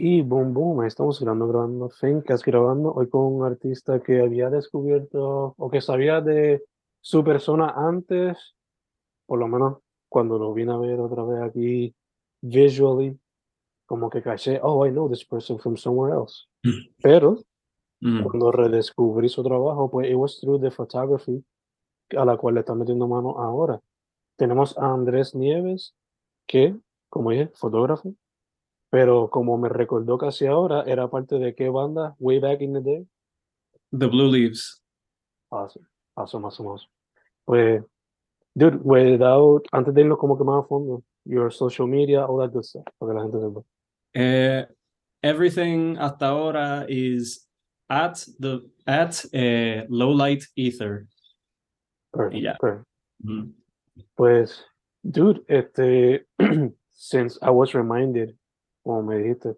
Y boom, boom, estamos grabando, grabando Fencast, grabando hoy con un artista que había descubierto o que sabía de su persona antes, por lo menos cuando lo vine a ver otra vez aquí visually, como que caché, oh, I know this person from somewhere else. Pero Mm. cuando redescubrí su trabajo, pues it was through the photography a la cual le está metiendo mano ahora. Tenemos a Andrés Nieves, que, como dije, fotógrafo, pero como me recordó casi ahora, era parte de qué banda, way back in the day. The Blue Leaves. Awesome, awesome, awesome, awesome. Pues, dude, without, antes de irnos como que más a fondo, your social media, all that good stuff, para que la gente sepa. Eh, everything hasta ahora is at the at eh, low light ether. Perfect, Yeah. perfect. Mm. Pues, dude, este, since I was reminded, como me dijiste,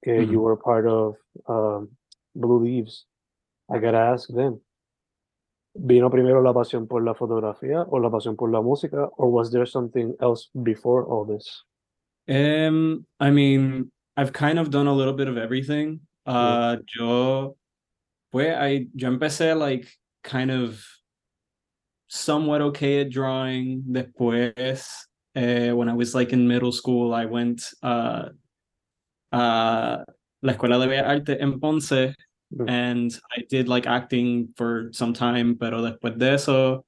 que you were part of um, Blue Leaves, I gotta ask them, ¿vino primero la pasión por la fotografía o la pasión por la música, or was there something else before all this? Um, I mean, I've kind of done a little bit of everything. Uh, yo, pues, I, yo empecé like kind of somewhat okay at drawing. Después, eh, when I was like in middle school, I went uh, a la Escuela de Bellas Artes en Ponce, Mm. and I did like acting for some time, pero después de eso,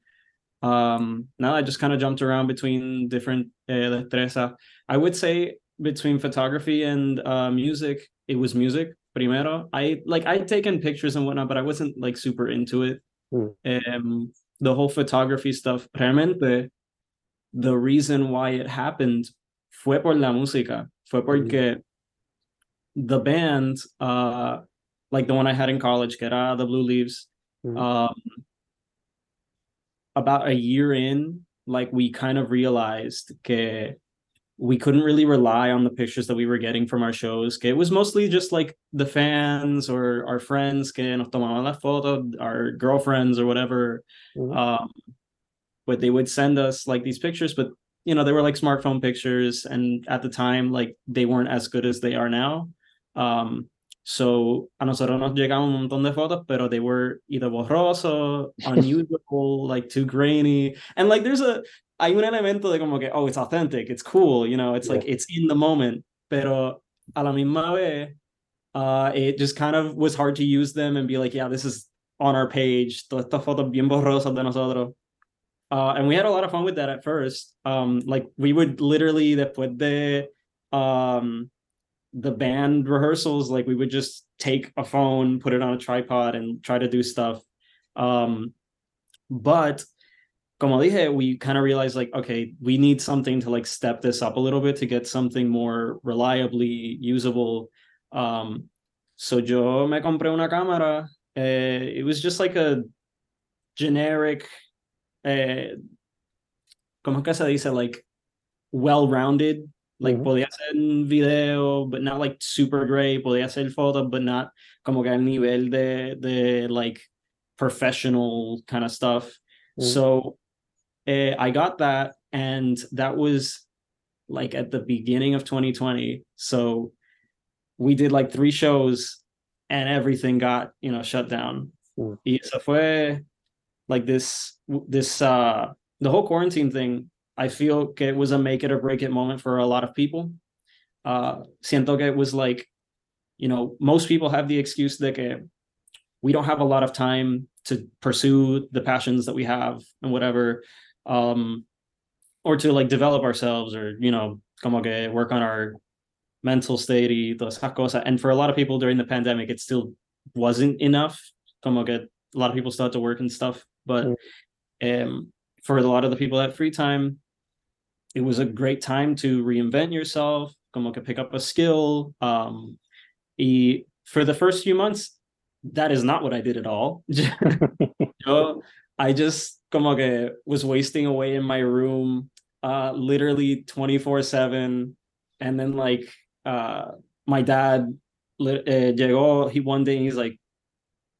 um, now I just kind of jumped around between different eh, destrezas. I would say between photography and uh, music, it was music primero. I like I'd taken pictures and whatnot, but I wasn't like super into it. Mm. Um, the whole photography stuff, realmente, the reason why it happened fue por la música. Fue porque the band, uh, like the one I had in college, que era the Blue Leaves, Mhm. um, about a year in, like we kind of realized que we couldn't really rely on the pictures that we were getting from our shows. Que it was mostly just like the fans or our friends que nos tomaban la foto, our girlfriends or whatever. Mhm. Um, but they would send us like these pictures, but you know, they were like smartphone pictures, and at the time, like they weren't as good as they are now. Um, so a nosotros nos llegaban un montón de fotos, pero they were either borroso, unusable, like too grainy, and like there's a hay un elemento de como que oh it's authentic, it's cool, you know, it's like it's in the moment, pero a la misma vez, uh, it just kind of was hard to use them and be like yeah this is on our page, todas estas fotos bien borrosas de nosotros. Uh, and we had a lot of fun with that at first. Um, like we would literally después de um the band rehearsals, like we would just take a phone, put it on a tripod, and try to do stuff. Um, but como dije, we kind of realized like, okay, we need something to like step this up a little bit to get something more reliably usable. Um, so yo me compré una cámara. Eh, it was just like a generic, eh, ¿cómo que se dice? Like well-rounded. Like Mhm. podía hacer un video, but not like super great. Podía hacer fotos, but not como que al nivel de, de like professional kind of stuff. So uh, I got that, and that was like at the beginning of 2020. So we did like three shows, and everything got you know shut down. Mm. Y eso fue like this this uh the whole quarantine thing. I feel it was a make it or break it moment for a lot of people. Uh, siento que it was like, you know, most people have the excuse that we don't have a lot of time to pursue the passions that we have and whatever um or to like develop ourselves or you know como que work on our mental state y todas esas cosas. And for a lot of people during the pandemic it still wasn't enough. Como que a lot of people still had to work and stuff but um for a lot of the people that free time it was a great time to reinvent yourself como que pick up a skill um y for the first few months that is not what I did at all. Yo, I just como que was wasting away in my room, uh, literally 24 seven. And then like, uh, my dad uh, llegó, he one day he's like,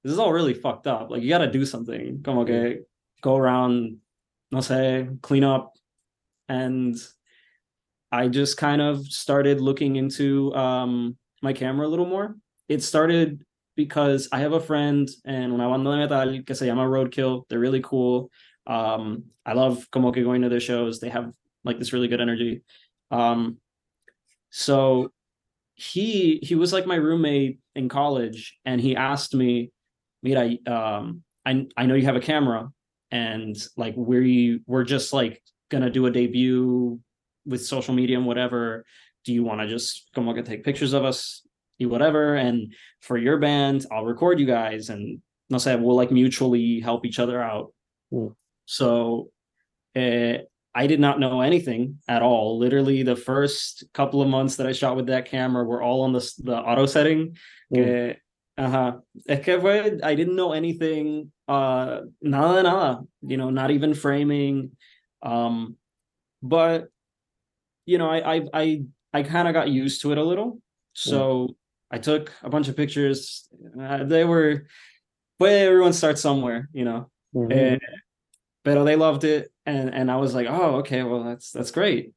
this is all really fucked up. Like you got to do something. Como que go around, no sé, clean up. And I just kind of started looking into um, my camera a little more. It started because I have a friend and una banda de metal que se llama Roadkill. They're really cool. Um, I love como que going to their shows. They have like this really good energy. Um, so he he was like my roommate in college, and he asked me, "Mira, um, I I know you have a camera, and like we we're just like gonna do a debut with social media and whatever. Do you want to just come que take pictures of us You whatever and for your band i'll record you guys and no say we'll like mutually help each other out mm. so uh, i did not know anything at all literally the first couple of months that i shot with that camera were all on the, the auto setting mm. uh-huh. i didn't know anything uh nada nada you know not even framing um but you know i i i, I kind of got used to it a little so I took a bunch of pictures. Uh, they were, but everyone starts somewhere, you know. Mm-hmm. And, but they loved it, and and I was like, oh, okay, well that's that's great.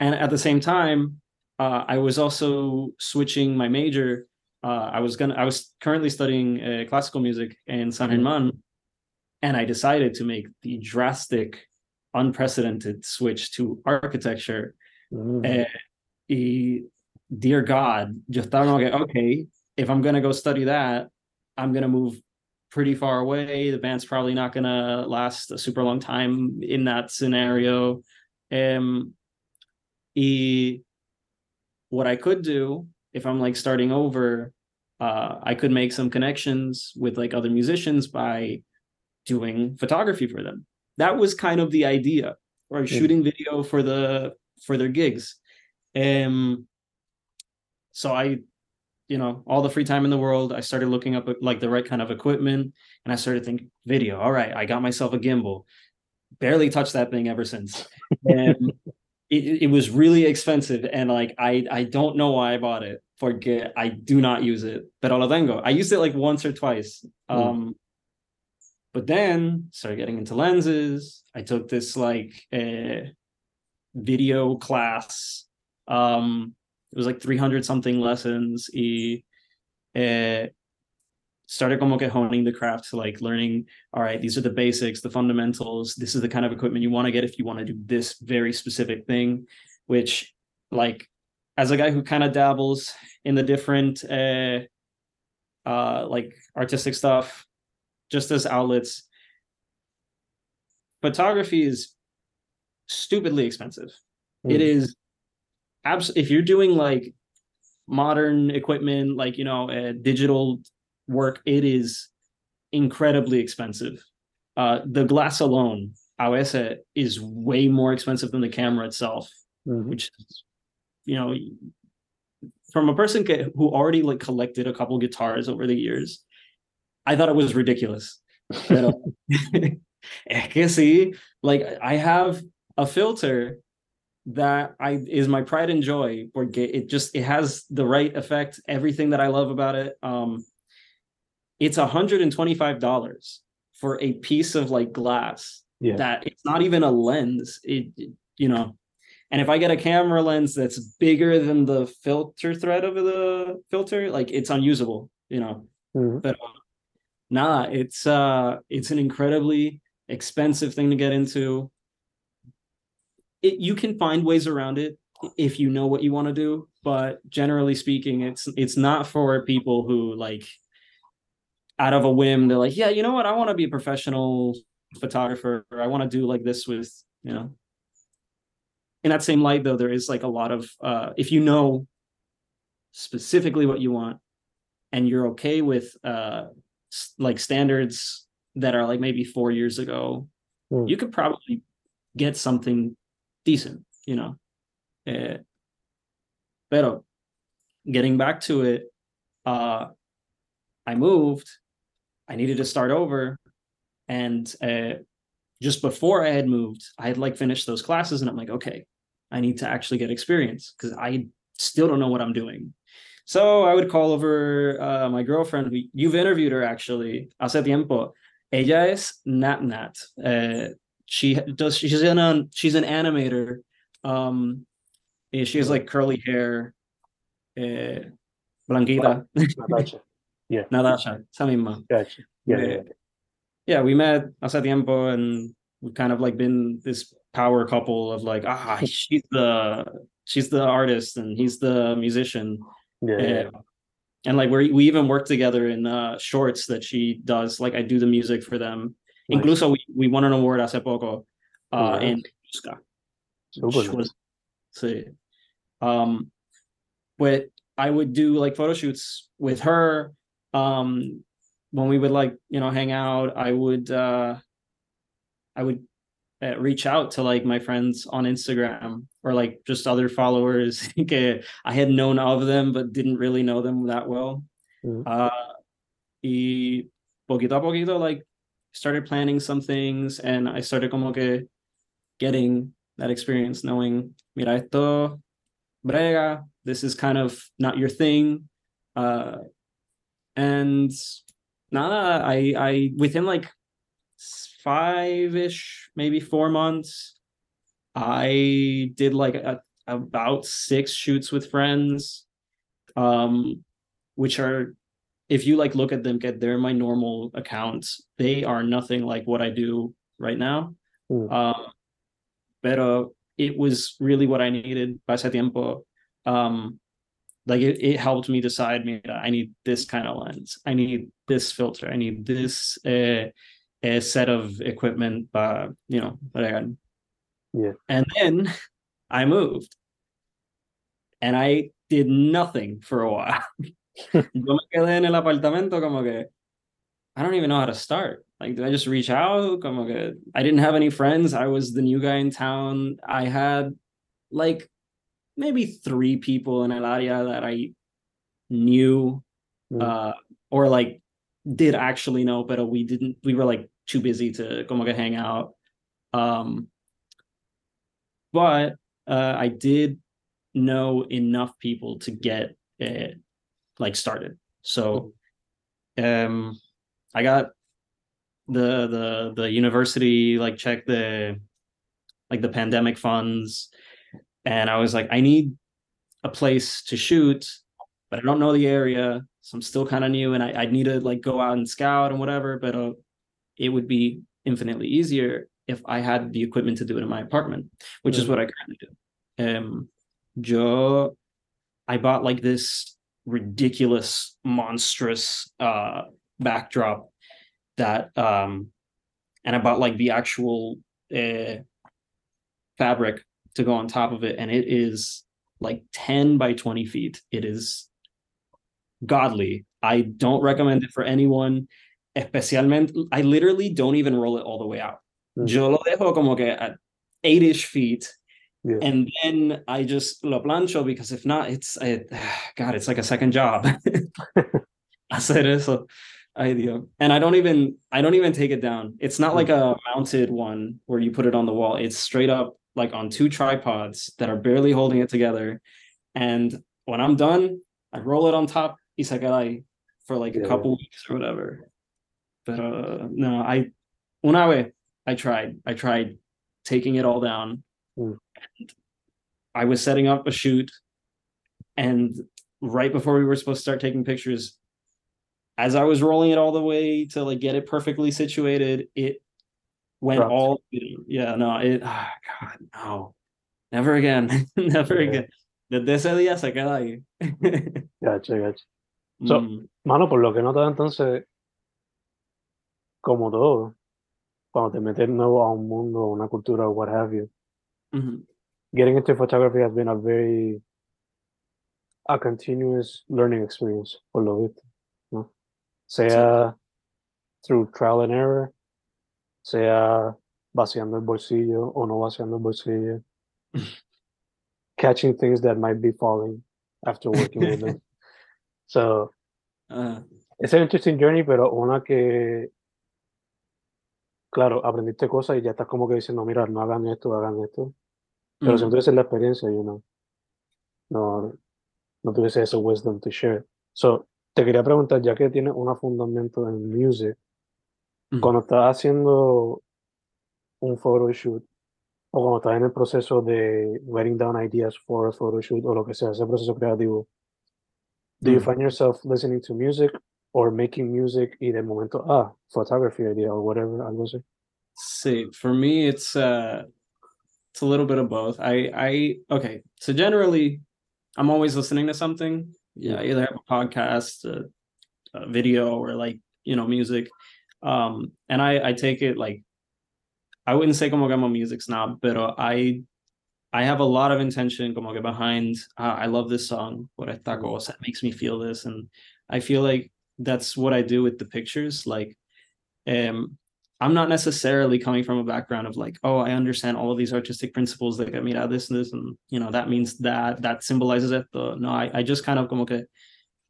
And at the same time, uh, I was also switching my major. Uh, I was gonna, I was currently studying uh, classical music in San mm-hmm. And I decided to make the drastic, unprecedented switch to architecture. Mm-hmm dear God, just thought, okay, okay, if I'm gonna go study that, I'm gonna move pretty far away. The band's probably not gonna last a super long time in that scenario. Um, e, what I could do if I'm like starting over, uh, I could make some connections with like other musicians by doing photography for them. That was kind of the idea, or shooting video for the for their gigs. Um, so I, you know, all the free time in the world, I started looking up like the right kind of equipment and I started thinking video. All right, I got myself a gimbal. Barely touched that thing ever since. And it, it was really expensive and like I I don't know why I bought it. Forget I do not use it. Pero lo tengo. I used it like once or twice. Mm. Um but then started getting into lenses. I took this like uh, video class um it was like 300 something lessons y eh, started como que honing the craft to like learning all right these are the basics the fundamentals this is the kind of equipment you want to get if you want to do this very specific thing which like as a guy who kind of dabbles in the different uh uh like artistic stuff just as outlets photography is stupidly expensive mm. it is abs- if you're doing like modern equipment, like you know, uh, digital work, it is incredibly expensive. Uh, the glass alone, AOS, is way more expensive than the camera itself, mm-hmm. which is, you know, from a person who already like collected a couple guitars over the years, I thought it was ridiculous. Es que sí, like I have a filter that I is my pride and joy. Or it just it has the right effect. Everything that I love about it. Um, it's hundred and twenty five dollars for a piece of like glass Yeah. that it's not even a lens. It, it- you know, and if I get a camera lens that's bigger than the filter thread of the filter, like it's unusable, you know. Mhm. But uh, nah, it's uh it's an incredibly expensive thing to get into. It you can find ways around it if you know what you want to do, but generally speaking, it's it's not for people who like out of a whim, they're like, yeah, you know what, I want to be a professional photographer, I want to do like this with, you know. In that same light, though, there is like a lot of uh if you know specifically what you want and you're okay with uh like standards that are like maybe four years ago Mm. you could probably get something decent you know Eh, pero getting back to it uh i moved i needed to start over and uh just before i had moved i had like finished those classes and i'm like okay i need to actually get experience because i still don't know what i'm doing so I would call over uh, my girlfriend. We, you've interviewed her actually hace tiempo. Ella es Nat Nat. Uh, she does. She's an um, she's an animator. Um, eh, she has like curly hair. Uh, Blanquita, Natasha. Natasha, esa misma. Gotcha. Yeah, yeah, Yeah. Yeah, we met hace tiempo, and we've kind of like been this power couple of like, ah, she's the she's the artist and he's the musician. Yeah, yeah, Yeah. And like we we even work together in uh shorts that she does. Like I do the music for them. Nice. Incluso we, we won an award hace poco uh Nice. in. Super which was sí. um but I would do like photo shoots with her. Um when we would like, you know, hang out, I would uh I would uh, reach out to like my friends on Instagram or like just other followers I had known of them but didn't really know them that well. Mhm. Uh, y poquito a poquito, like started planning some things and I started como que getting that experience, knowing, mira, esto brega, this is kind of not your thing. Uh, and nada, I, I, within like five-ish, maybe four months, I did like a, about six shoots with friends, um, which are, if you like look at them, get they're my normal accounts. They are nothing like what I do right now. Mm. Um, pero it was really what I needed. Pasa tiempo. Um, like it, it helped me decide. Mira, I need this kind of lens. I need this filter. I need this uh, a set of equipment. Uh, you know, that I got. Yeah. And then I moved, and I did nothing for a while. Yo me quedé en el apartamento como que I don't even know how to start. Like, did I just reach out? Como que I didn't have any friends. I was the new guy in town. I had like maybe three people in El Área that I knew Mm. uh, or like did actually know, but we didn't. We were like too busy to como que hang out. Um, but uh, I did know enough people to get it like started. So um I got the the the university like checked the like the pandemic funds and I was like I need a place to shoot but I don't know the area so I'm still kind of new and I I need to like go out and scout and whatever but uh, it would be infinitely easier if I had the equipment to do it in my apartment which is Mm. what I currently do um yo I bought like this ridiculous, monstrous uh backdrop that um and I bought like the actual uh fabric to go on top of it, and it is like 10 by 20 feet. It is godly. I don't recommend it for anyone. Especialmente, I literally don't even roll it all the way out. Mm. Yo lo dejo como que at eight-ish feet Yeah. and then I just lo plancho because if not, it's it, God, it's like a second job. Hacer eso. Ay, Dios. And I don't even I don't even take it down. It's not like a mounted one where you put it on the wall. It's straight up like on two tripods that are barely holding it together. And when I'm done, I roll it on top y se queda ahí for like a couple weeks or whatever. but uh, no, I una vez I tried. I tried taking it all down. Mm. I was setting up a shoot, and right before we were supposed to start taking pictures, as I was rolling it all the way to like get it perfectly situated, it went Dropped. all yeah, no, it ah, God, no. Never again. Never Yeah. again. Desde ese día se queda ahí. Gacho, gacho. So- Mm, Mano, por lo que notas entonces, como todo, cuando te metes nuevo a un mundo, una cultura, what have you, mhm. getting into photography has been a very a continuous learning experience, por lo visto, ¿no? Sea through trial and error, sea vaciando el bolsillo o no vaciando el bolsillo, catching things that might be falling after working with them. So Ah, it's an interesting journey, pero una que, claro, aprendiste cosas y ya estás como que diciendo, mira, no hagan esto, hagan esto. Pero mm. si no tuviese la experiencia, you know, no, no tuviese ese wisdom to share. So, te quería preguntar, ya que tienes un fundamento en music, cuando estás haciendo un photoshoot o cuando estás en el proceso de writing down ideas for a photoshoot o lo que sea, ese proceso creativo, do you find yourself listening to music or making music y de momento, ah, photography idea or whatever, algo así? See, for me, it's uh, it's a little bit of both. I, I, okay. So generally, I'm always listening to something. Yeah, I either have a podcast, a, a video, or like you know, music. Um, and I, I take it like, I wouldn't say como que I'm a music snob, but I, I have a lot of intention como que behind. Uh, I love this song. What I thought was that makes me feel this, and I feel like that's what I do with the pictures. Like, um, I'm not necessarily coming from a background of like, oh, I understand all these artistic principles that get me out this and this, and you know, that means that that symbolizes it. No, I, I just kind of como que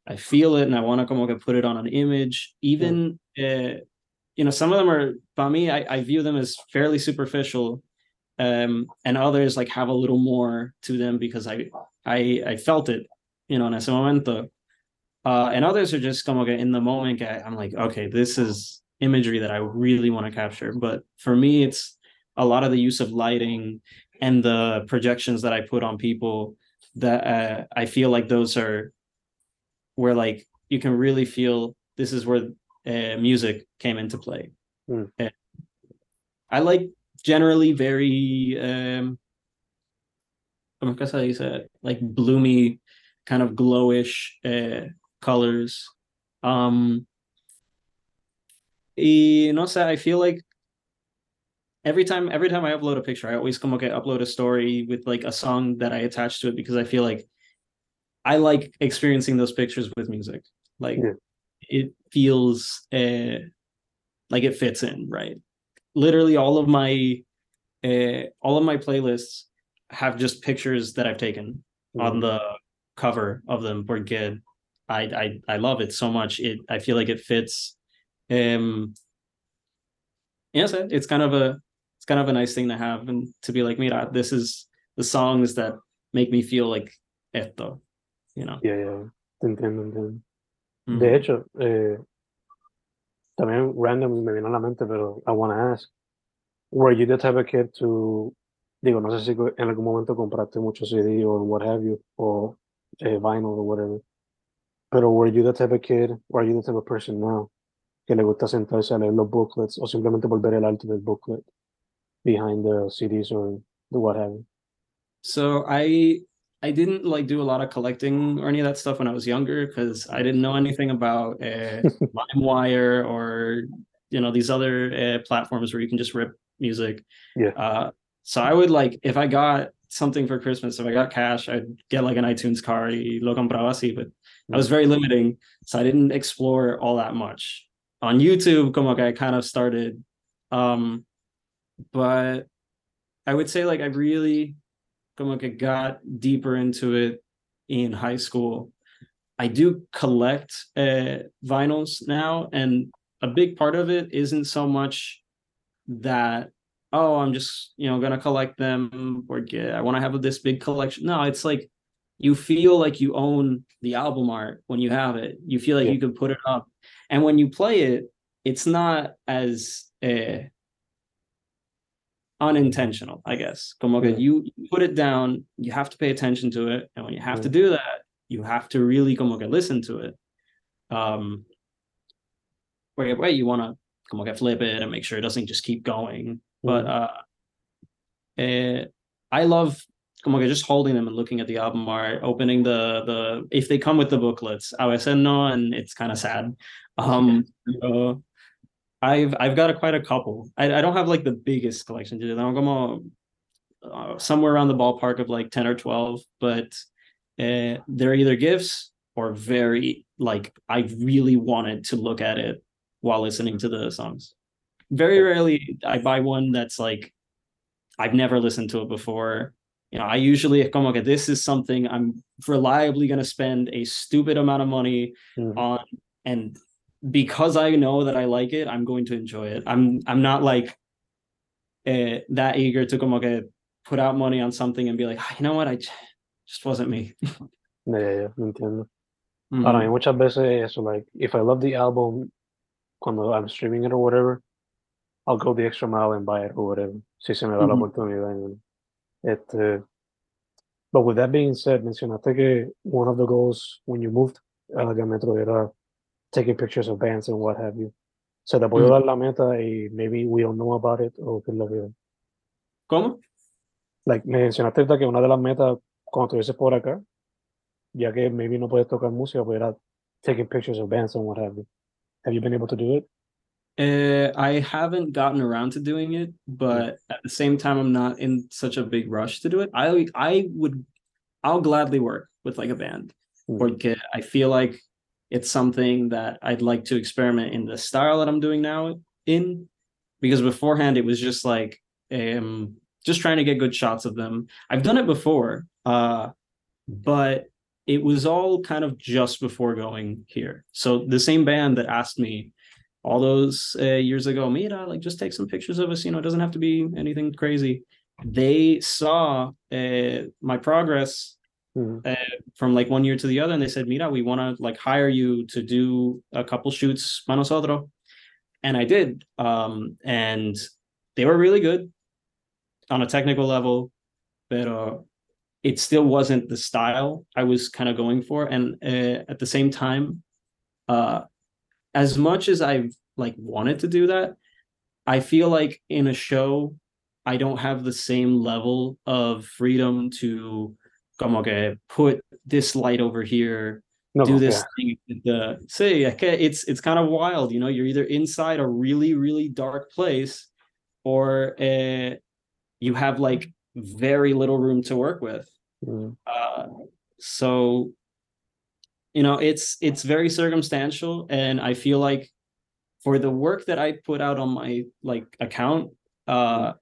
I feel it and I want to como que put it on an image. Even uh, you know, some of them are by me, I, I view them as fairly superficial. Um, and others like have a little more to them because I I I felt it, you know, en ese momento. Uh, and others are just como in the moment, I'm like, okay, this is imagery that I really want to capture. But for me, it's a lot of the use of lighting and the projections that I put on people that uh, I feel like those are where like you can really feel this is where uh, music came into play. Mm. I like generally very um ¿cómo es que se dice? like bloomy kind of glowish uh, colors. Um, y no sé, I feel like every time every time I upload a picture, I always come okay, upload a story with like a song that I attach to it because I feel like I like experiencing those pictures with music. Like Yeah. it feels uh, like it fits in, right? Literally all of my uh, all of my playlists have just pictures that I've taken on the cover of them porque I, I I love it so much. It I feel like it fits. Um yes, it's kind of a it's kind of a nice thing to have and to be like, mira, this is the songs that make me feel like esto, you know. Yeah, yeah, te entiendo, entiendo. Mhm. De hecho, eh, también random me viene a la mente, pero I want to ask, were you the type of kid to, digo, no sé si en algún momento compraste mucho CD or what have you, o eh, vinyl or whatever, pero were you the type of kid, or are you the type of person now, que le gusta sentarse a leer los booklets, o simplemente volver el arte del booklet behind the CDs or the what have you? So I I didn't like do a lot of collecting or any of that stuff when I was younger because I didn't know anything about uh, LimeWire or you know these other uh, platforms where you can just rip music. Yeah. Uh, so I would like if I got something for Christmas, if I got cash, I'd get like an iTunes card y lo compraba así, but I was very limiting, so I didn't explore all that much. On YouTube, como que I kind of started, um, but I would say like I really como que got deeper into it in high school. I do collect uh, vinyls now, and a big part of it isn't so much that oh I'm just you know gonna collect them or get I want to have this big collection. No, it's like you feel like you own the album art when you have it. You feel like Yeah. you can put it up, and when you play it, it's not as uh, unintentional, I guess. Como que Yeah. you put it down, you have to pay attention to it, and when you have to do that, you have to really como que listen to it. Um, where where you want to como que flip it and make sure it doesn't just keep going. But Mhm. uh, eh, I love como que just holding them and looking at the album art, opening the the if they come with the booklets, I a veces no, and it's kind of sad. Um, uh, I've I've got a, quite a couple. I, I don't have like the biggest collection. I'm como uh, somewhere around the ballpark of like ten or twelve, but uh, they're either gifts or very like I really wanted to look at it while listening to the songs. Very rarely I buy one that's like I've never listened to it before. You know, I usually como que this is something I'm reliably going to spend a stupid amount of money Mhm. on and because I know that I like it, I'm going to enjoy it. I'm I'm not like uh, that eager to como que put out money on something and be like, "Ah, you know what, I just wasn't me. Yeah, yeah, yeah, entiendo. Mhm. Ahora, hay muchas veces eso, like, if I love the album, cuando I'm streaming it or whatever, I'll go the extra mile and buy it or whatever, si se me da la Ujú. oportunidad. Este, but with that being said, mencionaste que one of the goals when you moved a la Metro era taking pictures of bands and what have you. Se te puede Ujú. dar la meta y maybe we don't know about it o que es lo que... ¿Cómo? Like, me mencionaste que una de las metas cuando estuvieses por acá, ya que maybe no puedes tocar música, pues era taking pictures of bands and what have you. Have you been able to do it? Uh, I haven't gotten around to doing it, but at the same time, I'm not in such a big rush to do it. I I would, I'll gladly work with like a band, Mm. I feel like it's something that I'd like to experiment in the style that I'm doing now in, because beforehand it was just like um just trying to get good shots of them. I've done it before, uh, but it was all kind of just before going here. So the same band that asked me all those uh, years ago, Mira, like just take some pictures of us. You know, it doesn't have to be anything crazy. They saw uh, my progress Mhm. from like one year to the other, and they said, Mira, we want to like hire you to do a couple shoots, manos otro. And I did. Um, and they were really good on a technical level, but uh, it still wasn't the style I was kind of going for. And uh, at the same time, uh, as much as I've like wanted to do that, I feel like in a show, I don't have the same level of freedom to como que put this light over here, No, do this yeah. thing the say okay, it's it's kind of wild, you know, you're either inside a really, really dark place or uh, you have like very little room to work with. Mhm. Uh, so you know it's it's very circumstantial and i feel like for the work that i put out on my like account uh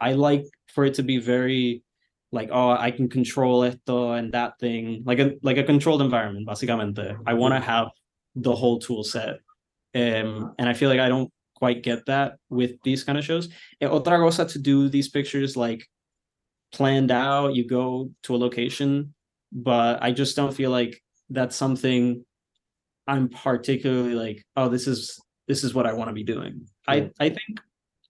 i like for it to be very like oh i can control esto and that thing like a like a controlled environment básicamente. I want to have the whole tool set. Um and i feel like i don't quite get that with these kind of shows. Eh, otra cosa to do these pictures like planned out you go to a location but i just don't feel like that's something i'm particularly like oh this is this is what i want to be doing Yeah. i i think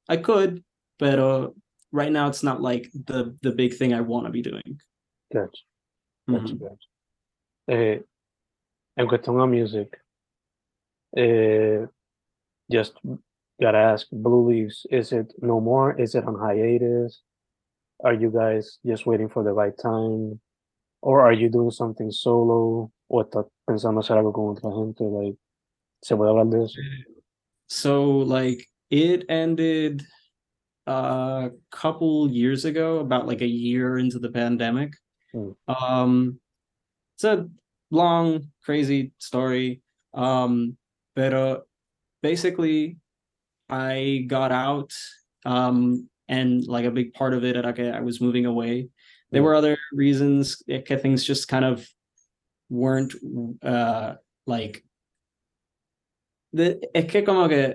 i could but uh right now it's not like the the big thing i want to be doing Gotcha, gotcha, Mhm. gotcha. Eh, en cuestión a music, eh, just gotta ask, Blue Leaves, is it no more? Is it on hiatus? Are you guys just waiting for the right time? Or are you doing something solo? ¿O estás pensando hacer algo con otra gente? Like, ¿Se puede hablar de eso? so like it ended a couple years ago about like a year into the pandemic Mm. um it's a long crazy story um but uh basically i got out um and like a big part of it que i was moving away there were other reasons eh, que things just kind of weren't uh like the es que como que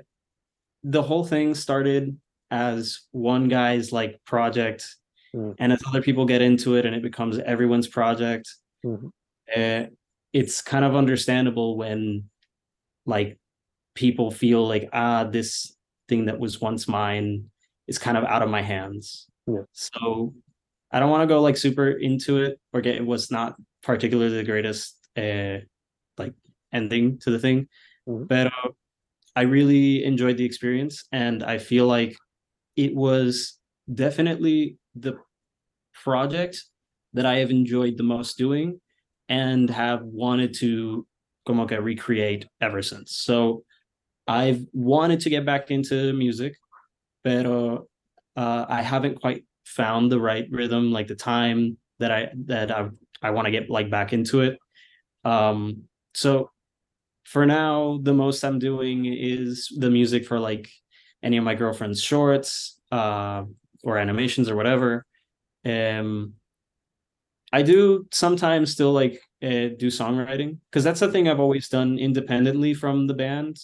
the whole thing started as one guy's like project Mm. and as other people get into it and it becomes everyone's project Mhm. uh, it's kind of understandable when like people feel like ah this thing that was once mine is kind of out of my hands Yeah. so i don't want to go like super into it or get what's not particularly the greatest uh like ending to the thing Mhm. but uh, i really enjoyed the experience and i feel like it was definitely the project that i have enjoyed the most doing and have wanted to como que recreate ever since. So I've wanted to get back into music, but uh, I haven't quite found the right rhythm, like the time that I that I I want to get like back into it. Um, so for now, the most I'm doing is the music for like any of my girlfriend's shorts, uh, or animations or whatever. Um, I do sometimes still like uh, do songwriting because that's the thing I've always done independently from the band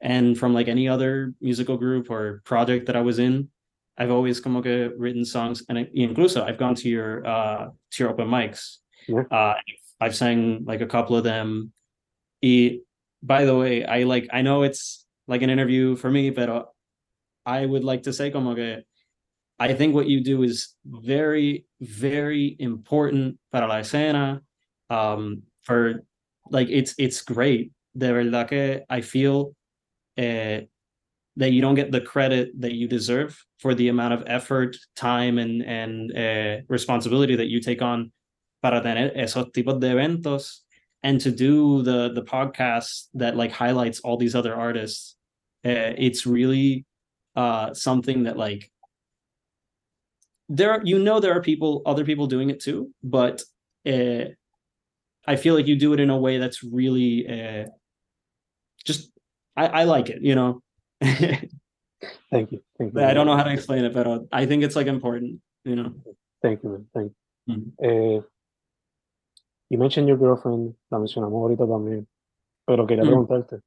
and from like any other musical group or project that I was in. I've always como que written songs and incluso I've gone to your uh to your open mics. Yeah. Uh I've sang like a couple of them. Y, by the way, I like I know it's like an interview for me, but uh, I would like to say como que I think what you do is very, very important para la escena. Um, for like it's it's great. De verdad que I feel uh, that you don't get the credit that you deserve for the amount of effort, time, and and uh, responsibility that you take on para tener esos tipos de eventos and to do the the podcast that like highlights all these other artists. Uh, it's really uh something that like there are, you know there are people other people doing it too but uh, i feel like you do it in a way that's really uh, just I, I like it you know Thank you. Thank you. i don't know how to explain it but i think it's like important you know Thank you, man. Thank you. Mhm. Eh, you mentioned your girlfriend, la mencionamos ahorita también, pero quería Mm. preguntarte,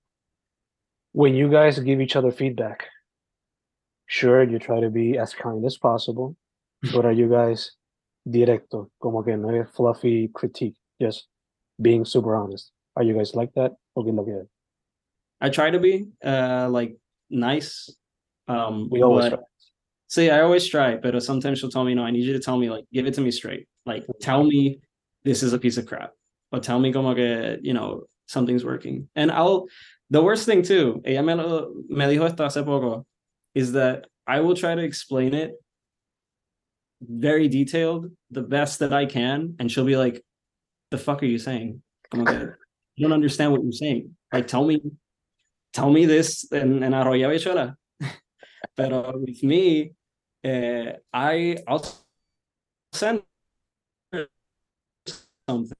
when you guys give each other feedback, sure, you try to be as kind as possible, but are you guys directo, como que no es fluffy critique, just being super honest? Are you guys like that? Okay, look at it. i try to be uh like nice um We always but- try. See, I always try, but sometimes she'll tell me, no, I need you to tell me, like, give it to me straight. Like, tell me this is a piece of crap. Or tell me como que, you know, something's working. And I'll, the worst thing too, ella me, lo, me dijo esto hace poco, is that I will try to explain it very detailed, the best that I can. And she'll be like, the fuck are you saying? Como que, you don't understand what you're saying. Like, tell me, tell me this in, and arroya bichola. But with me, uh, I I'll send something,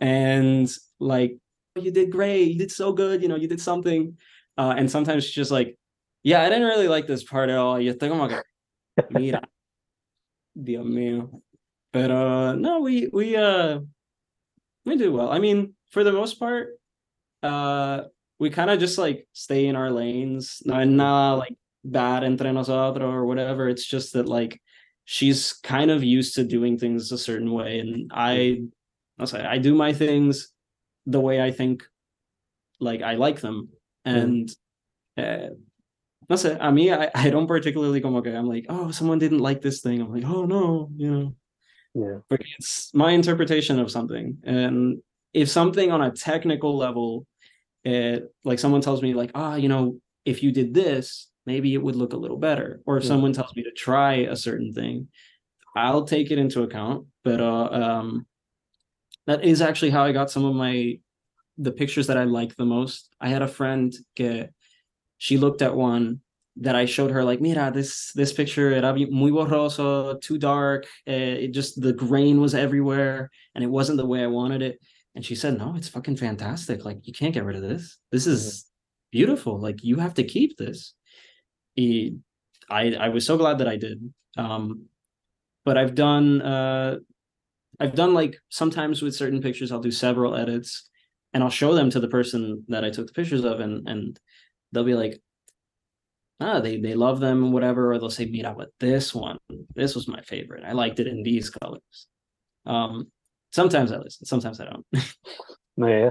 and like you did great, you did so good, you know, you did something, uh, and sometimes she's just like, yeah, I didn't really like this part at all. You think I'm like, mira, Dios mío, but uh, no, we we uh we do well. I mean, for the most part, uh, we kind of just like stay in our lanes. No hay nada like bad entre nosotros or whatever. It's just that like she's kind of used to doing things a certain way, and I, I'll say I do my things the way I think, like I like them, and. Uh, no sé, a mí, I, I don't particularly como que I'm like, oh, someone didn't like this thing. I'm like, oh no, you know, Yeah. but it's my interpretation of something and if something on a technical level it like someone tells me like ah you know if you did this maybe it would look a little better or if Yeah. someone tells me to try a certain thing i'll take it into account but uh um that is actually how i got some of my the pictures that i like the most i had a friend get she looked at one that I showed her like, mira, this this picture era muy borroso, too dark. Uh, it just the grain was everywhere, and it wasn't the way I wanted it. And she said, no, it's fucking fantastic. Like you can't get rid of this. This is beautiful. Like you have to keep this. I I was so glad that I did. Um, but I've done uh, I've done like sometimes with certain pictures I'll do several edits, and I'll show them to the person that I took the pictures of, and and they'll be like, ah, they they love them, whatever, or they'll say, mira, but this one, this was my favorite. I liked it in these colors. Um, sometimes I listen, sometimes I don't. Yeah.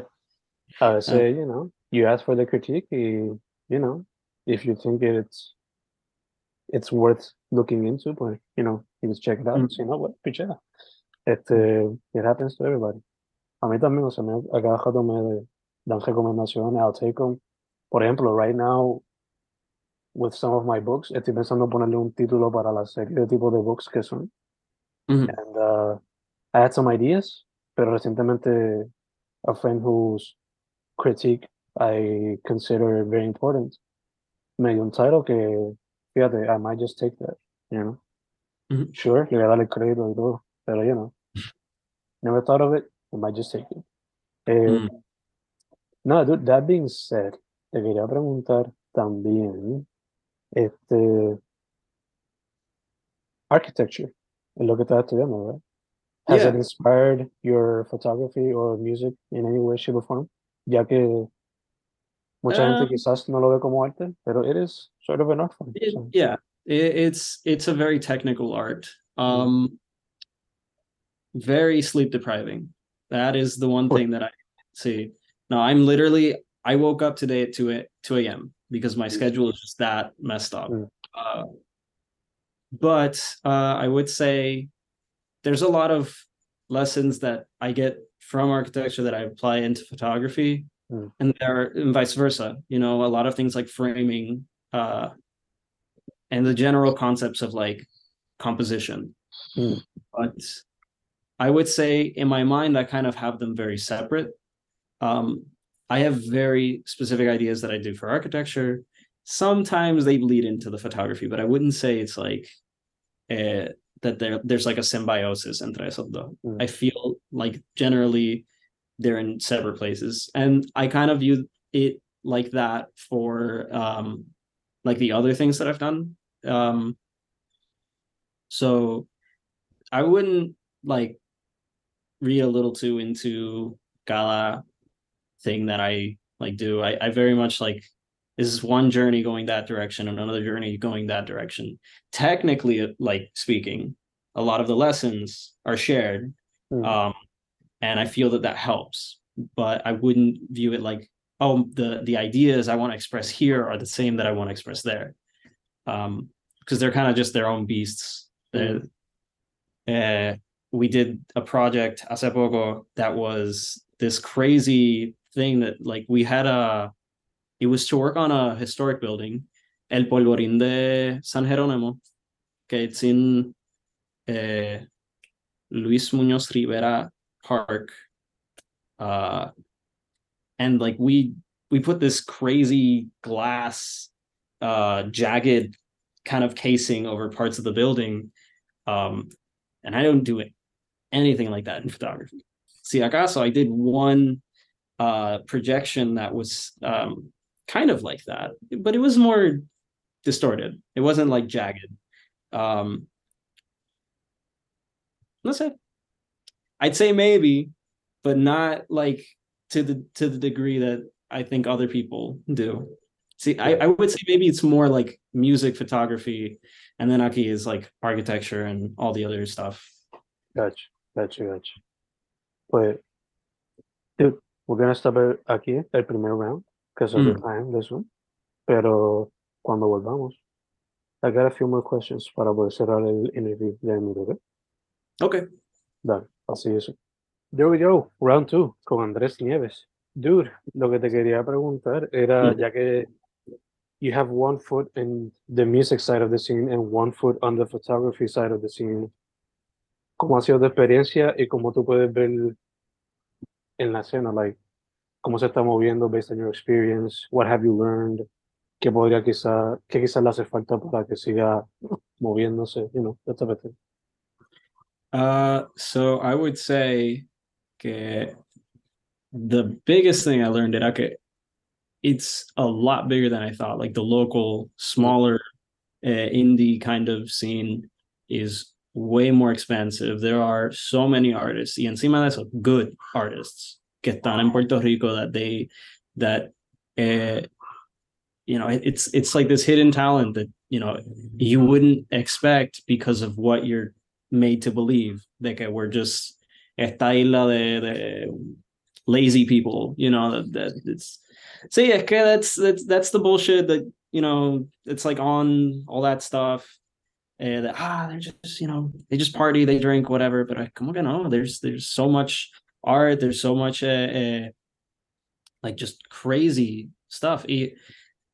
I say, you know, you ask for the critique, you know, if you think it's it's worth looking into, but you know, you just check it out. Mm. So, you know what, pichea. Este, it happens to everybody. A mí también, o sea, me, a cada rato me dan recomendaciones, I'll take them. Por ejemplo, right now, with some of my books, estoy pensando ponerle un título para la serie de tipo de books que son. And uh, I had some ideas, pero recientemente a friend whose critique I consider very important me dio un title que, fíjate, I might just take that, you know. Sure, le voy a dar el crédito y todo, pero you know, never thought of it, I might just take it. Eh, Mm. No, dude, that being said, te quería preguntar también, este, architecture, es lo que estás estudiando, ¿verdad? Has it inspired your photography or music in any way, shape, or form? Ya que mucha gente Um, quizás no lo ve como arte, pero it is sort of an art form. It- so. yeah, it, it's it's a very technical art. Um, very sleep depriving. That is the one thing that I see. No, I'm literally. I woke up today at two a, two a.m. because my Mm. schedule is just that messed up. Mm. Uh, but uh, I would say there's a lot of lessons that I get from architecture that I apply into photography, Mm. and there and vice versa. You know, a lot of things like framing, uh, and the general concepts of like composition. Mm. But I would say in my mind, I kind of have them very separate. Um, I have very specific ideas that I do for architecture. Sometimes they bleed into the photography, but I wouldn't say it's like uh, that there there's like a symbiosis entre esos dos. Mm. I feel like generally they're in separate places, and I kind of view it like that for um, like the other things that I've done. Um, so I wouldn't like read a little too into Gala thing that I like do. I, I very much like this is one journey going that direction and another journey going that direction. Technically, like speaking, a lot of the lessons are shared, Mm. um, and I feel that that helps. But I wouldn't view it like oh the the ideas I want to express here are the same that I want to express there, um, because they're kind of just their own beasts. They're, uh, we did a project hace poco that was this crazy thing that like we had a it was to work on a historic building el polvorín de san jerónimo que it's in uh, luis muñoz rivera park. Uh and like we we put this crazy glass uh jagged kind of casing over parts of the building um and i don't do anything like that in photography. See acaso i did one uh projection that was um kind of like that but it was more distorted. It wasn't like jagged. Um let's say i'd say maybe but not like to the to the degree that i think other people do. See I, I would say maybe it's more like music photography and then aki is like architecture and all the other stuff. Gotcha, gotcha, gotcha. Dude, we're gonna stop aquí, el primer round, because of the Mm. time, this one. Pero cuando volvamos, I got a few more questions para poder cerrar el interview de Emilio, ¿ok? okay Dale, así es. There we go, round two, con Andrés Nieves. Dude, lo que te quería preguntar era, Mm. ya que you have one foot in the music side of the scene and one foot on the photography side of the scene, ¿cómo ha sido tu experiencia y cómo tú puedes ver en la escena, like, cómo se está moviendo based on your experience, what have you learned, qué podría quizá, qué quizás le hace falta para que siga moviéndose, you know, that type of thing. Uh, so I would say que the biggest thing I learned at okay, it's a lot bigger than I thought. Like the local, smaller uh, indie kind of scene is way more expensive. There are so many artists, y encima de eso, good artists que están en Puerto Rico that they that uh, you know it's it's like this hidden talent that you know you wouldn't expect because of what you're made to believe de que we're just esta isla de, de lazy people, you know, that, that it's so yeah, okay, that's that's that's the bullshit that you know it's like on all that stuff. And that, ah, they're just you know they just party, they drink, whatever. But I come on, no, there's there's so much art, there's so much uh, uh, like just crazy stuff.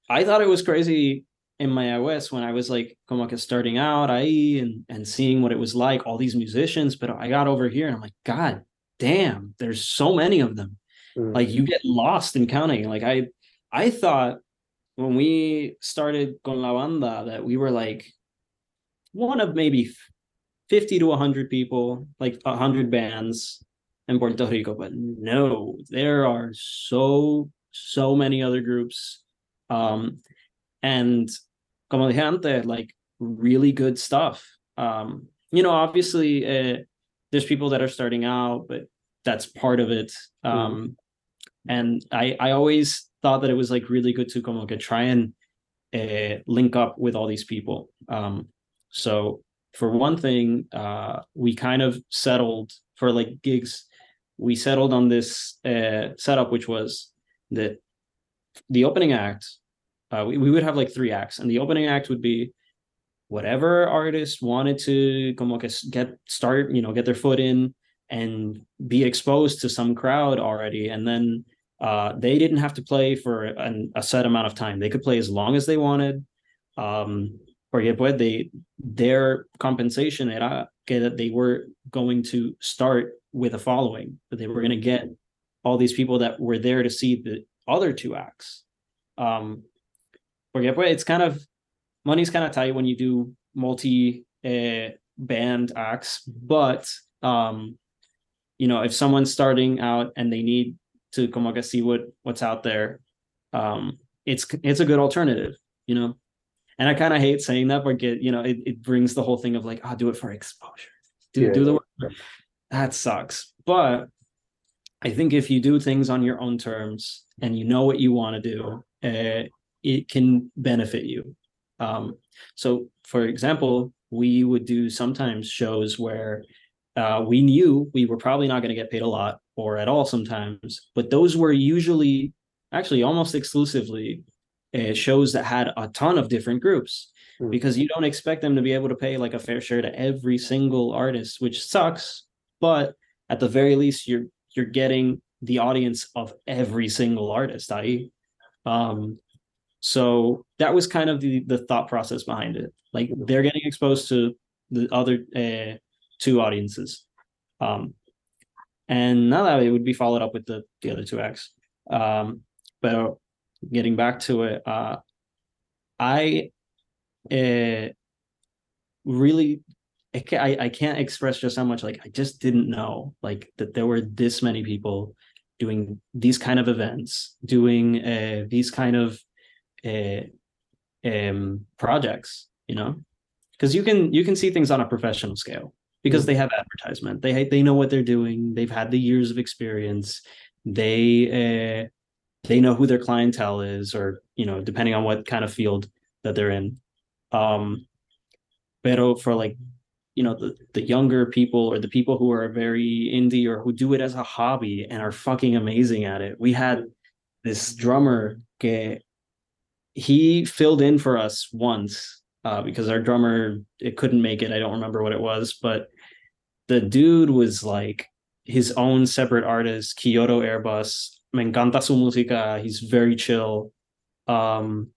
I thought it was crazy in my iOS when I was like como que starting out ahí and and seeing what it was like, all these musicians, but I got over here and I'm like, God damn, there's so many of them. Mm-hmm. Like you get lost in counting. Like I I thought when we started con la banda that we were like one of maybe 50 to 100 people, like 100 bands in Puerto Rico, but no, there are so so many other groups um and como dije antes, like really good stuff. Um, you know, obviously, uh, there's people that are starting out, but that's part of it. Um, mm. And I, I always thought that it was like really good to como que try and uh, link up with all these people. Um, so for one thing, uh, we kind of settled for like gigs. We settled on this uh, setup, which was that the opening act uh, we, we would have like three acts and the opening act would be whatever artist wanted to como que get start you know get their foot in and be exposed to some crowd already and then uh, they didn't have to play for an, a set amount of time they could play as long as they wanted um porque pues they their compensation era que that they were going to start with a following that they were going to get all these people that were there to see the other two acts. Um porque pues it's kind of money's kind of tight when you do multi uh, band acts but um you know if someone's starting out and they need to como que see what what's out there um it's it's a good alternative you know and i kind of hate saying that but get you know it, it brings the whole thing of like i'll oh, do it for exposure. Do, yeah, do the work. That sucks. But i think if you do things on your own terms and you know what you want to do uh, it can benefit you. Um, so, for example, we would do sometimes shows where uh, we knew we were probably not going to get paid a lot or at all sometimes, but those were usually, actually, almost exclusively uh, shows that had a ton of different groups mm. because you don't expect them to be able to pay like a fair share to every single artist, which sucks. But at the very least, you're you're getting the audience of every single artist. I um so that was kind of the the thought process behind it. Like they're getting exposed to the other uh, two audiences, um, and now that it would be followed up with the the other two acts. Um, but getting back to it, uh, I uh, really I, I can't express just how much like I just didn't know like that there were this many people doing these kind of events, doing uh, these kind of uh, um, projects you know? Because you can you can see things on a professional scale because they have advertisement. They they know what they're doing. They've had the years of experience. They uh, they know who their clientele is or you know depending on what kind of field that they're in um pero for like you know the, the younger people or the people who are very indie or who do it as a hobby and are fucking amazing at it we had this drummer que he filled in for us once uh, because our drummer it couldn't make it. I don't remember what it was, but the dude was like his own separate artist, Kyoto Airbus. Me encanta su música. He's very chill. Um,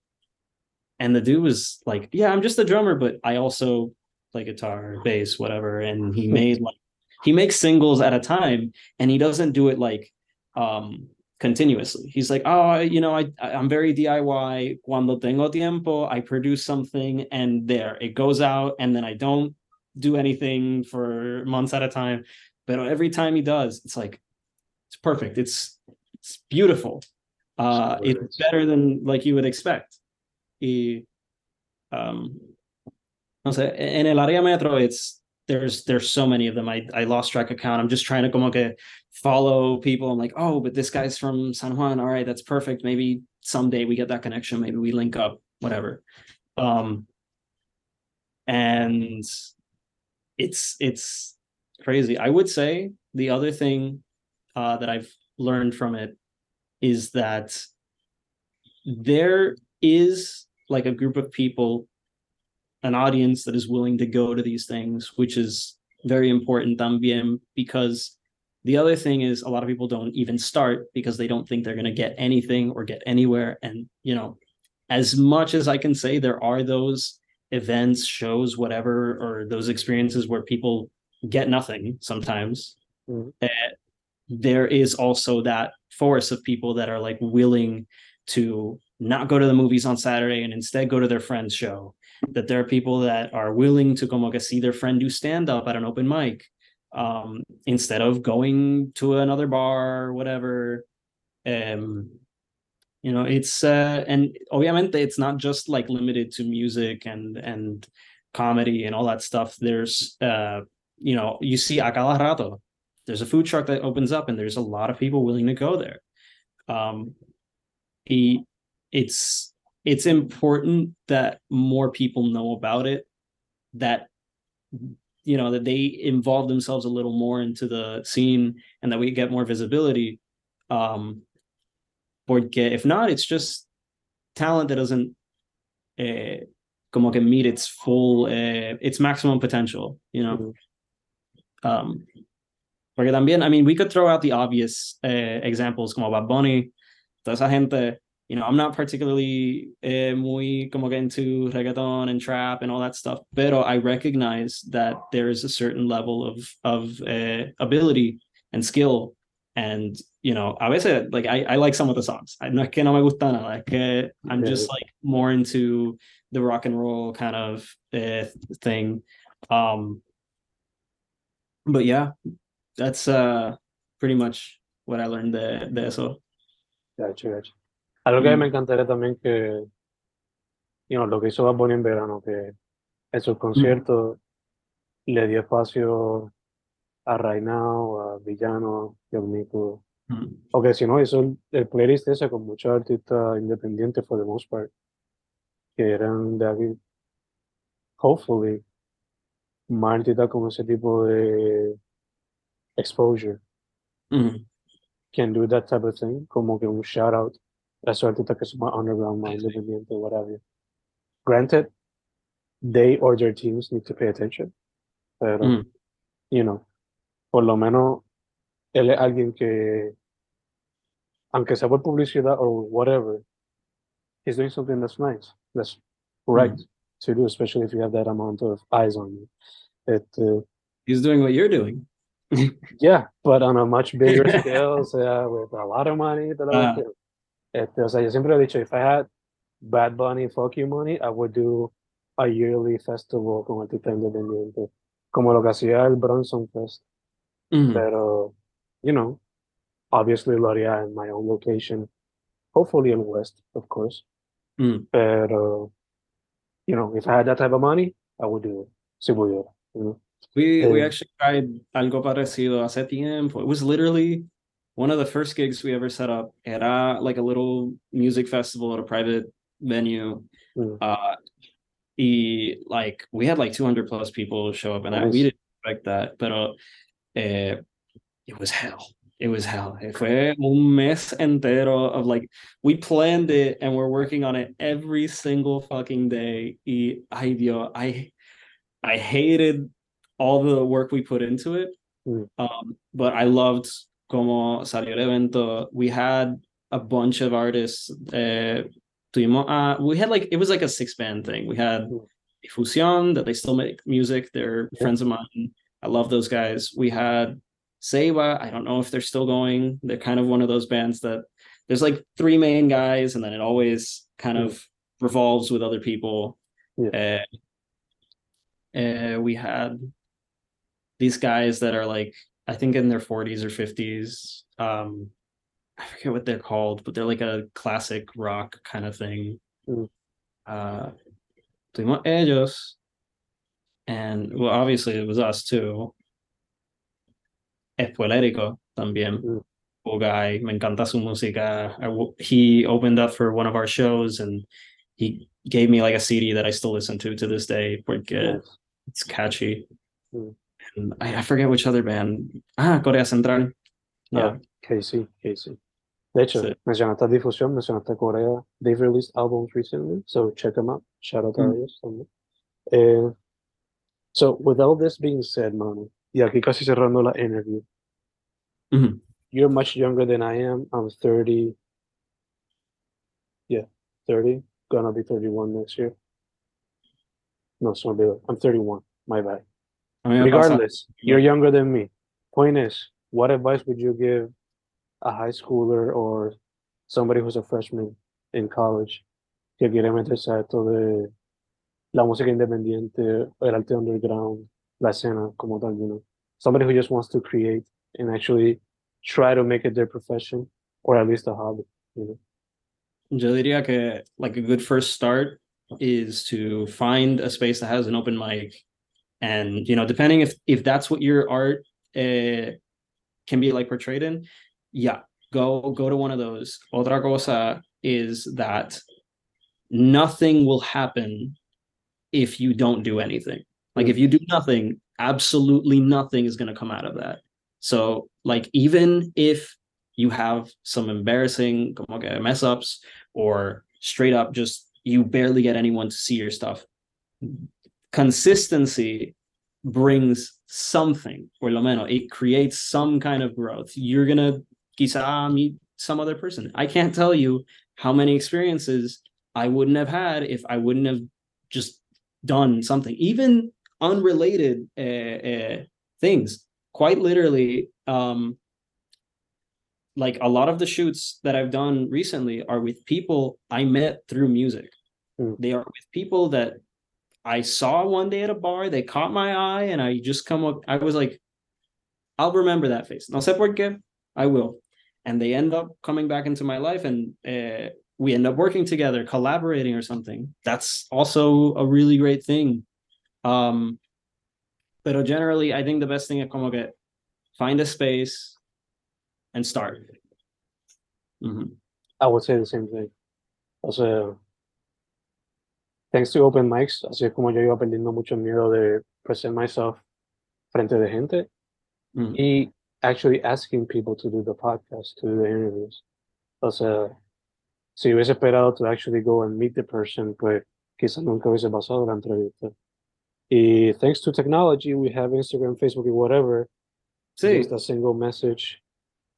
and the dude was like, "Yeah, I'm just a drummer, but I also play guitar, bass, whatever." And he made like he makes singles at a time, and he doesn't do it like um continuously. He's like, oh, you know, I I'm very DIY. Cuando tengo tiempo, I produce something, and there it goes out, and then I don't do anything for months at a time. But every time he does, it's like it's perfect. It's it's beautiful. Uh, it's better than like you would expect. Y, um, no sé, en el área metro, it's there's there's so many of them. I I lost track of count. I'm just trying to como que follow people. I'm like, oh, but this guy's from San Juan. All right, that's perfect. Maybe someday we get that connection. Maybe we link up. Whatever. Um, and it's it's crazy. I would say the other thing uh, that I've learned from it is that there is like a group of people, an audience that is willing to go to these things, which is very important también because the other thing is a lot of people don't even start because they don't think they're going to get anything or get anywhere. And, you know, as much as I can say, there are those events, shows, whatever, or those experiences where people get nothing sometimes. Mhm. There is also that force of people that are like willing to not go to the movies on Saturday and instead go to their friend's show. That there are people that are willing to como que see their friend do stand up at an open mic um, instead of going to another bar or whatever. Um, you know, it's uh, and obviamente it's not just like limited to music and and comedy and all that stuff. There's uh, you know, you see a cada rato, there's a food truck that opens up and there's a lot of people willing to go there. Um, he, it's it's important that more people know about it that you know that they involve themselves a little more into the scene and that we get more visibility um porque if not it's just talent that doesn't eh, como que meet its full eh, its maximum potential you know Mhm. um porque también I mean we could throw out the obvious eh, examples como Bad Bunny toda esa gente you know, I'm not particularly eh, muy como que into reggaeton and trap and all that stuff, pero I recognize that there is a certain level of of uh, ability and skill, and you know, a veces like I, I like some of the songs. I- No es que no me gusta nada, es que I'm just like more into the rock and roll kind of uh, thing. Um, but yeah, that's uh pretty much what I learned de, de eso. Gacho, gacho. Algo que a Mm. me encantaría también que, you know, lo que hizo Bad Bunny en verano, que en sus conciertos le dio espacio a Rainao, a Villano, Yomiko, Mm. o que si no, hizo el, el playlist ese con muchos artistas independientes for the most part, que eran de aquí, hopefully, más artistas con ese tipo de exposure Mm. can do that type of thing, como que un shout out a esos artistas que son más underground, más independientes, whatever. Granted, they or their teams need to pay attention, pero, Mm. you know, por lo menos él es alguien que, aunque sea por publicidad or whatever, he's doing something that's nice, that's right to do, especially if you have that amount of eyes on you. Este, He's doing what you're doing. Yeah, but on a much bigger scale, o sea, with a lot of money. te lo Ah. quiero. Este, o sea, yo siempre he dicho, if I had Bad Bunny fuck you money, I would do a yearly festival con artistas independientes, como lo que hacía el Bronson Fest. Mm. Pero, you know, obviously lo haría in my own location, hopefully in the West, of course. Mm. Pero, you know, if I had that type of money, I would do it. Si pudiera, you know. We we actually tried algo parecido hace tiempo. It was literally one of the first gigs we ever set up. Era like a little music festival at a private venue. Mm. Uh, y like we had like 200 plus people show up, and I, we didn't expect that, pero eh, it was hell. It was hell. It fue un mes entero of like we planned it and we're working on it every single fucking day. Y ay Dios, I I hated all the work we put into it. Mm. Um, but I loved como salió el evento. We had a bunch of artists. Uh, uh, we had like it was like a six band thing. We had Mm. Fusion that they still make music. They're Yeah. friends of mine. I love those guys. We had Seiba. I don't know if they're still going. They're kind of one of those bands that there's like three main guys, and then it always kind Mm. of revolves with other people. Yeah. Uh, uh, we had these guys that are like I think in their 40s or 50s. Um, I forget what they're called, but they're like a classic rock kind of thing. Mm. Uh, ellos, and well, obviously it was us too. Espuelérico también. Mm. Cool guy, me encanta su música. I he opened up for one of our shows and he gave me like a CD that I still listen to to this day porque it's catchy. Mm. And I, I forget which other band. Ah, Corea Central. Yeah. Casey, Casey. De hecho, Sí. mencionaste difusión, mencionaste Corea. They've released albums recently, so check them out. Shout out a Mm. ellos también. Eh, so, with all this being said, mano, y aquí casi cerrando la interview, Mhm. you're much younger than I am. I'm 30. Yeah, 30. Gonna be 31 next year. No, it's not big. I'm 31. My bad. Regardless, you're younger than me. Point is, what advice would you give a high schooler or somebody who's a freshman in college que quiere meterse a esto de la música independiente, el arte underground, la escena como tal, you know? Somebody who just wants to create and actually try to make it their profession or at least a hobby, you know? Yo diría que like a good first start is to find a space that has an open mic, and you know, depending if if that's what your art uh, can be like portrayed in, yeah, go go to one of those. Otra cosa is that nothing will happen if you don't do anything. Like if you do nothing, absolutely nothing is going to come out of that. So like even if you have some embarrassing que mess ups or straight up just you barely get anyone to see your stuff consistency brings something or lo menos. It creates some kind of growth. You're gonna quizá meet some other person. I can't tell you how many experiences i wouldn't have had if i wouldn't have just done something. Even unrelated uh, uh, things. Quite literally um like a lot of the shoots that I've done recently are with people I met through music. Mm. They are with people that I saw one day at a bar, they caught my eye, and I just come up. I was like, I'll remember that face. No sé por qué, I will. And they end up coming back into my life, and uh, we end up working together, collaborating or something. That's also a really great thing. Um, but generally, I think the best thing is como que find a space and start. Mhm. I would say the same thing. O sea, thanks to open mics, así es como yo iba perdiendo mucho miedo de present myself frente de gente Mm. y actually asking people to do the podcast, to do the interviews. O sea, si hubiese esperado to actually go and meet the person, pues quizás nunca hubiese pasado la entrevista. Y thanks to technology, we have Instagram, Facebook, whatever. Sí, Just a single message,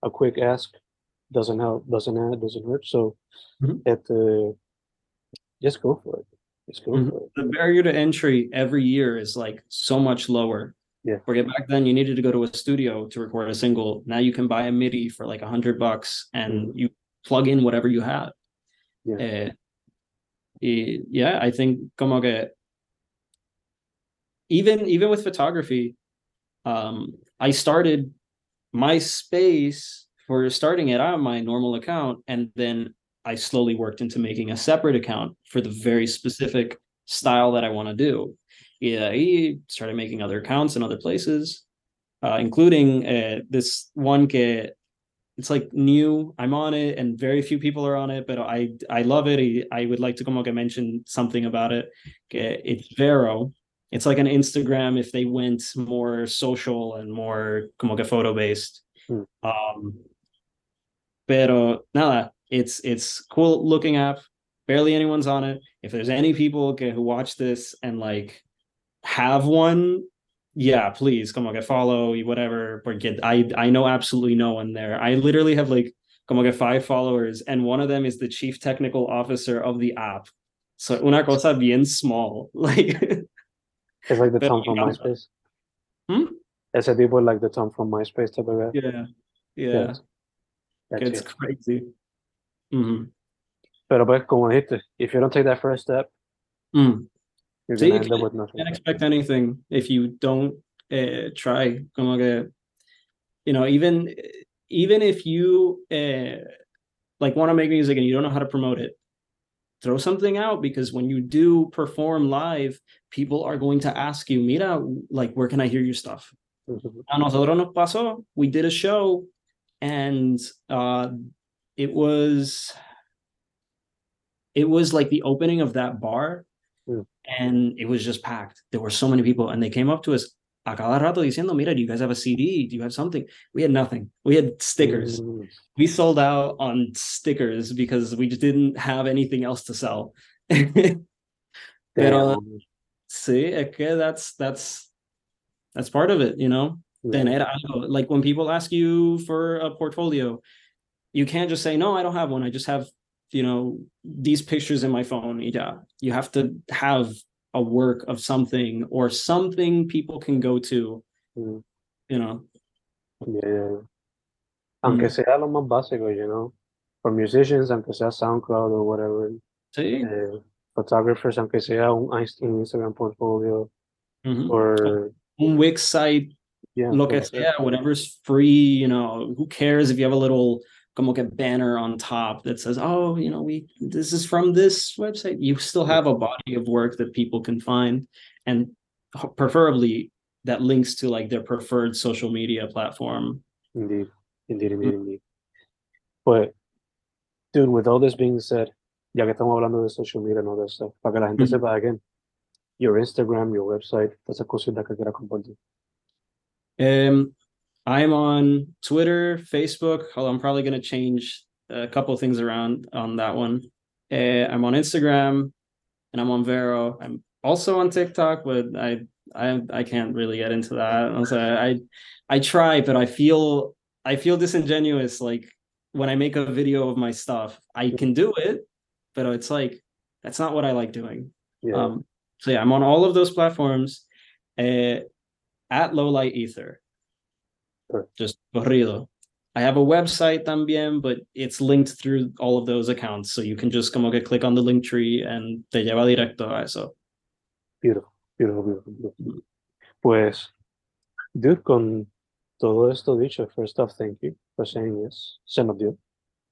a quick ask doesn't help, doesn't add, doesn't hurt. So, Mhm. it, uh, just go for it. Just go Mhm. for it. the barrier to entry every year is like so much lower. Yeah. Where back then you needed to go to a studio to record a single. Now you can buy a MIDI for like a hundred bucks and you plug in whatever you have. Yeah. Eh, y- yeah, I think como que even even with photography, um, I started my space for starting it out my normal account, and then I slowly worked into making a separate account for the very specific style that I want to do. Yeah, I started making other accounts in other places, uh, including uh, this one que it's like new. I'm on it, and very few people are on it, but I I love it. I, I would like to como que mention something about it. It's Vero. It's like an Instagram if they went more social and more como que photo based. Hmm. Um, pero nada, it's it's cool looking app. Barely anyone's on it. If there's any people who watch this and like have one, yeah, please come on, get follow whatever. Porque I I know absolutely no one there. I literally have like come on, get five followers, and one of them is the chief technical officer of the app. So una cosa bien small, like It's like the Tom from. MySpace. Hmm? Ese tipo es like the Tom from MySpace type of guy. yeah, yeah. That's it's crazy. Mhm. Pero pues, como dijiste, if you don't take that first step, Mm. you're Sí, gonna end up with nothing. can't expect anything if you don't uh, try. Como que, you know, even even if you uh, like want to make music and you don't know how to promote it, throw something out because when you do perform live, people are going to ask you, "Mira, like, where can I hear your stuff?" Mhm. A nosotros nos pasó. We did a show, and uh, it was it was like the opening of that bar, Mm. and it was just packed. There were so many people, and they came up to us. a cada rato diciendo, mira, do you guys have a CD? Do you have something? We had nothing. We had stickers. Mm, We sold out on stickers because we just didn't have anything else to sell. Pero es que that's that's that's part of it, you know. Yeah. Tener algo. Like when people ask you for a portfolio, you can't just say, no, I don't have one. I just have, you know, these pictures in my phone. yeah. You have to have a work of something or something people can go to, Mm, you know. yeah, yeah. Aunque Mm. sea lo más básico, you know, for musicians, aunque sea SoundCloud or whatever, Sí. eh, photographers, aunque sea un Inst- Instagram portfolio Ujú. or Un Wix site, yeah, lo que sea, whatever's free, you know, who cares if you have a little como que banner on top that says, oh, you know, we this is from this website. You still have a body of work that people can find and preferably that links to like their preferred social media platform. Indeed, indeed, indeed, indeed. But, dude, with all this being said, ya que estamos hablando de social media and all that stuff, para que la gente Ujú. sepa, again, your Instagram, your website, todas esas cositas que quiera compartir. Um, I'm on Twitter, Facebook. Although I'm probably going to change a couple things around on that one. Uh, I'm on Instagram, and I'm on Vero. I'm also on TikTok, but I I I can't really get into that. Also, I I try, but I feel I feel disingenuous. Like when I make a video of my stuff, I can do it, but it's like that's not what I like doing. Yeah, Um, so yeah, I'm on all of those platforms uh, at Low Light Ether. Just corrido. I have a website también, but it's linked through all of those accounts. So you can just como que click on the link tree and te lleva directo a eso. beautiful, beautiful, beautiful, beautiful. Pues, dude, con todo esto dicho, first off, thank you for saying yes. Nos dio.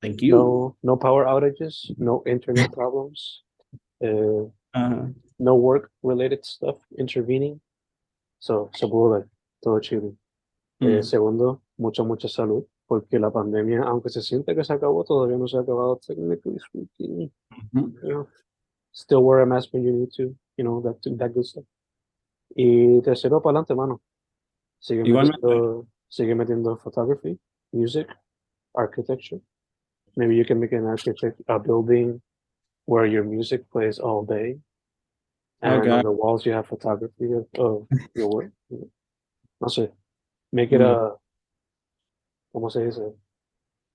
Thank you. No, no power outages, no internet problems, uh, Ajá. no work-related stuff intervening. So, se pudo dar, todo chido. Eh, segundo, mucha, mucha salud, porque la pandemia, aunque se siente que se acabó, todavía no se ha acabado technically speaking. Ujú. You know, still wear a mask when you need to, you know, that, that good stuff. Y tercero, para adelante, mano. Sigue Igualmente. metiendo, sigue metiendo photography, music, architecture. Maybe you can make an architect, a building where your music plays all day. And Okay. on the walls you have photography of, of your work. No sé. Make it Mm. a, ¿cómo se dice?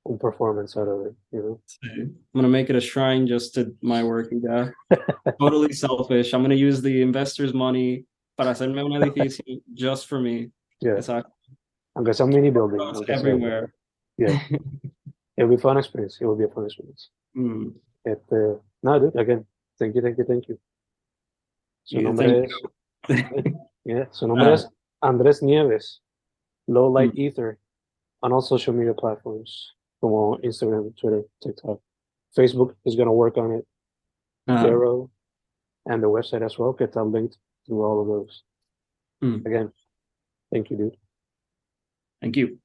Un performance out of it, you know? I'm gonna make it a shrine just to my work. Yeah. totally selfish. I'm gonna use the investors' money para hacerme un edificio just for me. Yeah. Exactly. Aunque sea un mini building. Goes aunque sea- everywhere. Yeah. It'll be a fun experience. It will be a fun experience. Mm. Este, no, dude, again, thank you, thank you, thank you. Su Yeah, nombre thank es, yeah, su nombre Ah. es Andrés Nieves, Low Light Mm. Ether, on all social media platforms, como Instagram, Twitter, TikTok. Facebook is going to work on it, Uh, Vero, and the website as well, que está linked through all of those. Mm. Again, thank you, dude. thank you.